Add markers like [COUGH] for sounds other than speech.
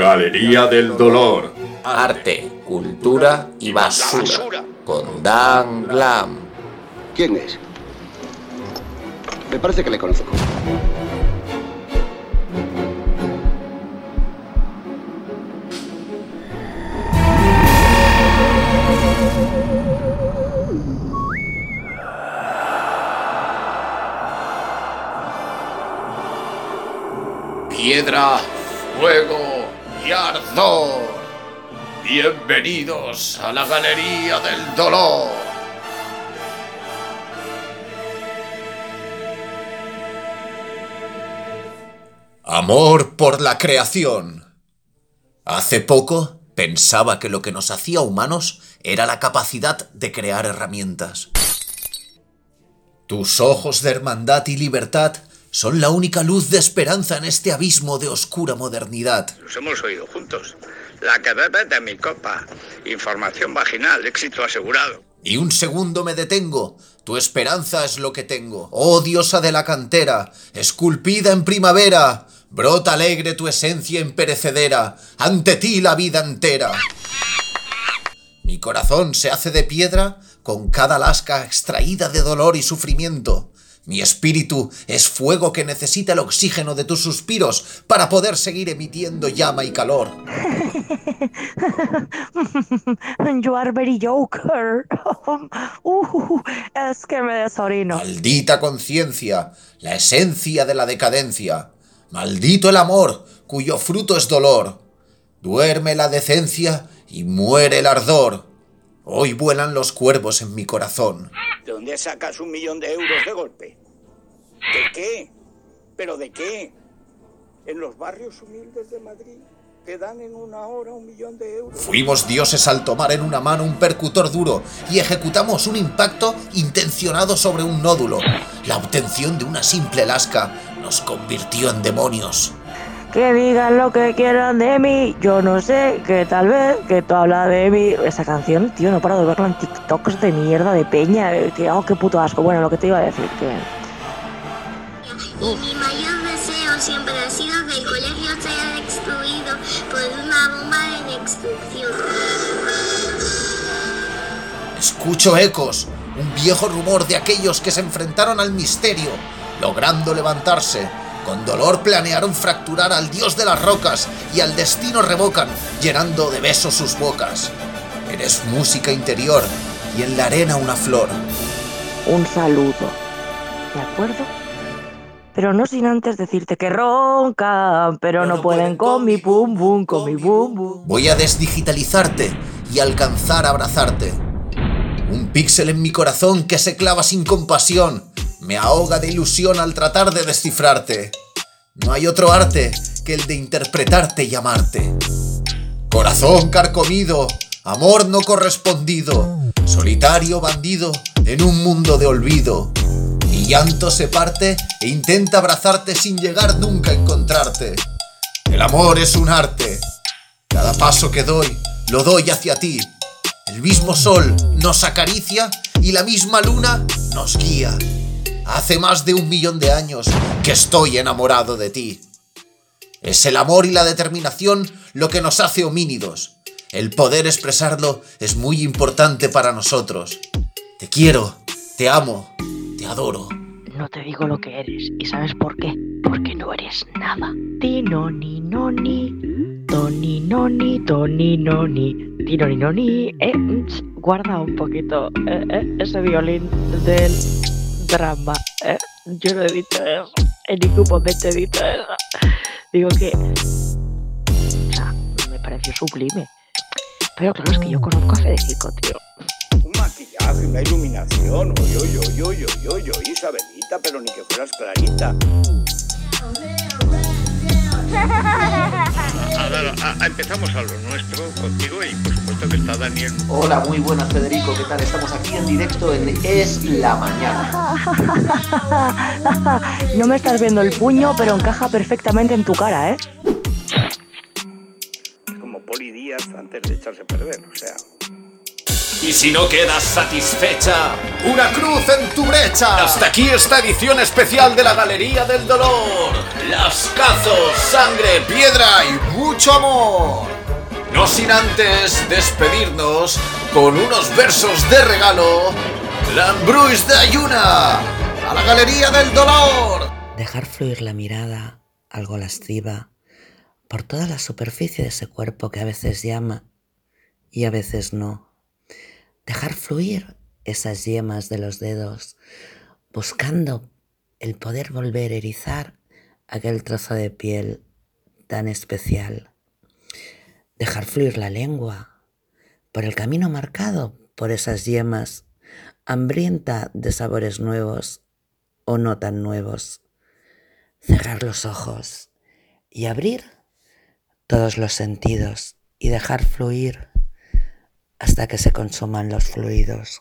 Galería del Dolor. Arte, cultura y basura. Con Dan Glam. ¿Quién es? Me parece que le conozco. Piedra, fuego y ardor. Bienvenidos a la Galería del Dolor. Amor por la creación. Hace poco pensaba que lo que nos hacía humanos era la capacidad de crear herramientas. Tus ojos de hermandad y libertad son la única luz de esperanza en este abismo de oscura modernidad. Los hemos oído juntos. La que bebe de mi copa. Información vaginal, éxito asegurado. Y un segundo me detengo. Tu esperanza es lo que tengo. Oh diosa de la cantera, esculpida en primavera, brota alegre tu esencia imperecedera, ante ti la vida entera. Mi corazón se hace de piedra con cada lasca extraída de dolor y sufrimiento. Mi espíritu es fuego que necesita el oxígeno de tus suspiros para poder seguir emitiendo llama y calor. [LAUGHS] You are very joker. [LAUGHS] Uh, es que me desorino. Maldita conciencia, la esencia de la decadencia. Maldito el amor, cuyo fruto es dolor. Duerme la decencia y muere el ardor. Hoy vuelan los cuervos en mi corazón. ¿De dónde sacas un millón de euros de golpe? ¿De qué? ¿Pero de qué? En los barrios humildes de Madrid te dan en una hora un millón de euros. Fuimos dioses al tomar en una mano un percutor duro y ejecutamos un impacto intencionado sobre un nódulo. La obtención de una simple lasca nos convirtió en demonios. Que digan lo que quieran de mí, yo no sé, que tal vez, que tú hablas de mí. Esa canción, tío, no paro de verla en TikToks de mierda, de peña, que, oh, qué puto asco. Bueno, lo que te iba a decir, que... Y mi mayor deseo siempre ha sido que el colegio sea destruido por una bomba de destrucción. Escucho ecos, un viejo rumor de aquellos que se enfrentaron al misterio, logrando levantarse. Con dolor planearon fracturar al dios de las rocas y al destino revocan, llenando de besos sus bocas. Eres música interior y en la arena una flor. Un saludo. ¿De acuerdo? Pero no sin antes decirte que roncan, pero no, pueden con mi pum pum, con mi bum bum. Voy a desdigitalizarte y alcanzar a abrazarte. Un píxel en mi corazón que se clava sin compasión. Me ahoga de ilusión al tratar de descifrarte. No hay otro arte que el de interpretarte y amarte. Corazón carcomido, amor no correspondido, solitario bandido en un mundo de olvido. Mi llanto se parte e intenta abrazarte sin llegar nunca a encontrarte. El amor es un arte. Cada paso que doy, lo doy hacia ti. El mismo sol nos acaricia y la misma luna nos guía. Hace más de un millón de años que estoy enamorado de ti. Es el amor y la determinación lo que nos hace homínidos. El poder expresarlo es muy importante para nosotros. Te quiero, te amo, te adoro. No te digo lo que eres. ¿Y sabes por qué? Porque no eres nada. Ti no ni no ni. Toni no ni, toni no ni. Ti no ni no ni. Eh, ch, guarda un poquito eh, eh, ese violín del drama. Eh. Yo no he dicho eso. En ningún momento he dicho eso. Digo que. O sea, me pareció sublime. Pero claro, es que yo conozco a Federico, tío. Un maquillaje, una iluminación. Oye, oye, oye, oye, oye, oye, oye, Isabelita, pero ni que fueras clarita. [LAUGHS] A ver, a- a- empezamos a lo nuestro contigo y por supuesto que está Daniel. Hola, muy buenas Federico, ¿qué tal? Estamos aquí en directo en Es la Mañana. [LAUGHS] No me estás viendo el puño, pero encaja perfectamente en tu cara, ¿eh? Es como Poli Díaz antes de echarse a perder, o sea. Y si no quedas satisfecha, ¡Una cruz en tu brecha! hasta aquí esta edición especial de la Galería del Dolor. Las cazos, sangre, ¡Piedra y mucho amor! No sin antes despedirnos con unos versos de regalo. ¡Lambruis de Ayuna! ¡A la Galería del Dolor! Dejar fluir la mirada, algo lasciva, por toda la superficie de ese cuerpo que a veces llama y a veces no. Dejar fluir esas yemas de los dedos, buscando el poder volver a erizar aquel trozo de piel tan especial. Dejar fluir la lengua por el camino marcado por esas yemas, hambrienta de sabores nuevos o no tan nuevos. Cerrar los ojos y abrir todos los sentidos y dejar fluir hasta que se consuman los fluidos.